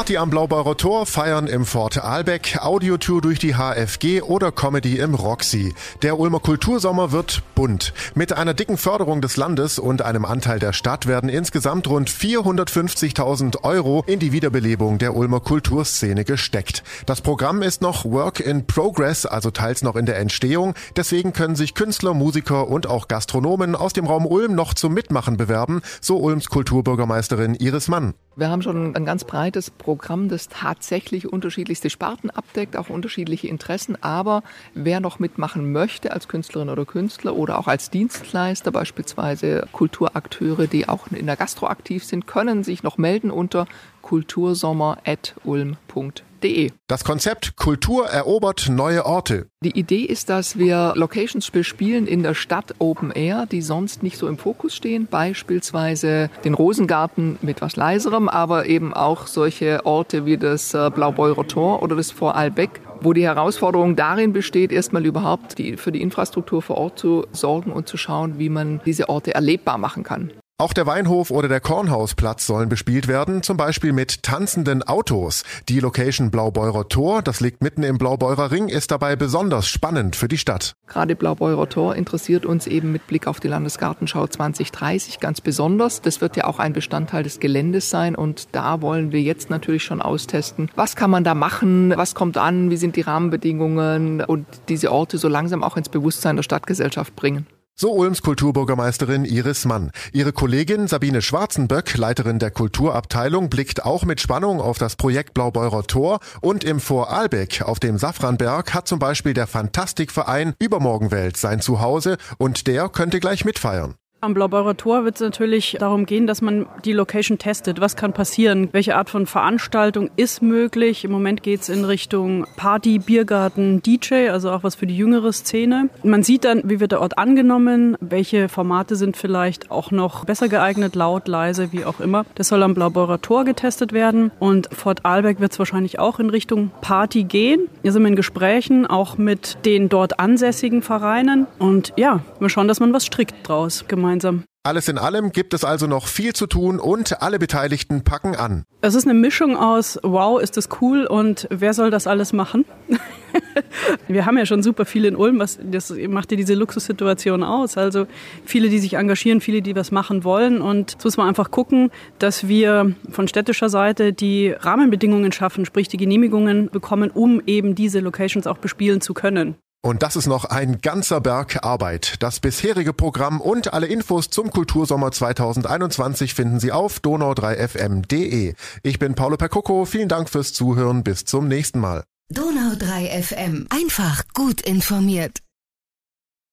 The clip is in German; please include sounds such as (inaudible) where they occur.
Party am Blaubeurer Tor, Feiern im Fort Aalbeck, Audiotour durch die HFG oder Comedy im Roxy. Der Ulmer Kultursommer wird bunt. Mit einer dicken Förderung des Landes und einem Anteil der Stadt werden insgesamt rund 450.000 Euro in die Wiederbelebung der Ulmer Kulturszene gesteckt. Das Programm ist noch Work in Progress, also teils noch in der Entstehung. Deswegen können sich Künstler, Musiker und auch Gastronomen aus dem Raum Ulm noch zum Mitmachen bewerben, so Ulms Kulturbürgermeisterin Iris Mann. Wir haben schon ein ganz breites Programm, das tatsächlich unterschiedlichste Sparten abdeckt, auch unterschiedliche Interessen. Aber wer noch mitmachen möchte als Künstlerin oder Künstler oder auch als Dienstleister, beispielsweise Kulturakteure, die auch in der Gastro aktiv sind, können sich noch melden unter kultursommer.ulm.de. Das Konzept Kultur erobert neue Orte. Die Idee ist, dass wir Locations bespielen in der Stadt Open Air, die sonst nicht so im Fokus stehen. Beispielsweise den Rosengarten mit was leiserem, aber eben auch solche Orte wie das äh, Blaubeurer Tor oder das Vorarlbeck, wo die Herausforderung darin besteht, erstmal überhaupt die, für die Infrastruktur vor Ort zu sorgen und zu schauen, wie man diese Orte erlebbar machen kann. Auch der Weinhof oder der Kornhausplatz sollen bespielt werden, zum Beispiel mit tanzenden Autos. Die Location Blaubeurer Tor, das liegt mitten im Blaubeurer Ring, ist dabei besonders spannend für die Stadt. Gerade Blaubeurer Tor interessiert uns eben mit Blick auf die Landesgartenschau 2030 ganz besonders. Das wird ja auch ein Bestandteil des Geländes sein und da wollen wir jetzt natürlich schon austesten, was kann man da machen, was kommt an, wie sind die Rahmenbedingungen und diese Orte so langsam auch ins Bewusstsein der Stadtgesellschaft bringen. So Ulms Kulturbürgermeisterin Iris Mann. Ihre Kollegin Sabine Schwarzenböck, Leiterin der Kulturabteilung, blickt auch mit Spannung auf das Projekt Blaubeurer Tor und im Vorarlbeck auf dem Safranberg hat zum Beispiel der Fantastikverein Übermorgenwelt sein Zuhause und der könnte gleich mitfeiern. Am Blaubeurer Tor wird es natürlich darum gehen, dass man die Location testet. Was kann passieren? Welche Art von Veranstaltung ist möglich? Im Moment geht es in Richtung Party, Biergarten, DJ, also auch was für die jüngere Szene. Man sieht dann, wie wird der Ort angenommen, welche Formate sind vielleicht auch noch besser geeignet, laut, leise, wie auch immer. Das soll am Blaubeurer Tor getestet werden und Fort Arlberg wird es wahrscheinlich auch in Richtung Party gehen. Wir sind in Gesprächen auch mit den dort ansässigen Vereinen und ja, wir schauen, dass man was strickt draus gemeinsam gemeinsam. Alles in allem gibt es also noch viel zu tun und alle Beteiligten packen an. Es ist eine Mischung aus, wow, ist das cool und wer soll das alles machen? (laughs) Wir haben ja schon super viele in Ulm, was, das macht ja diese Luxussituation aus. Also viele, die sich engagieren, viele, die was machen wollen. Und jetzt muss man einfach gucken, dass wir von städtischer Seite die Rahmenbedingungen schaffen, sprich die Genehmigungen bekommen, um eben diese Locations auch bespielen zu können. Und das ist noch ein ganzer Berg Arbeit. Das bisherige Programm und alle Infos zum Kultursommer 2021 finden Sie auf donau3fm.de. Ich bin Paolo Percoco. Vielen Dank fürs Zuhören. Bis zum nächsten Mal. Donau3fm. Einfach gut informiert.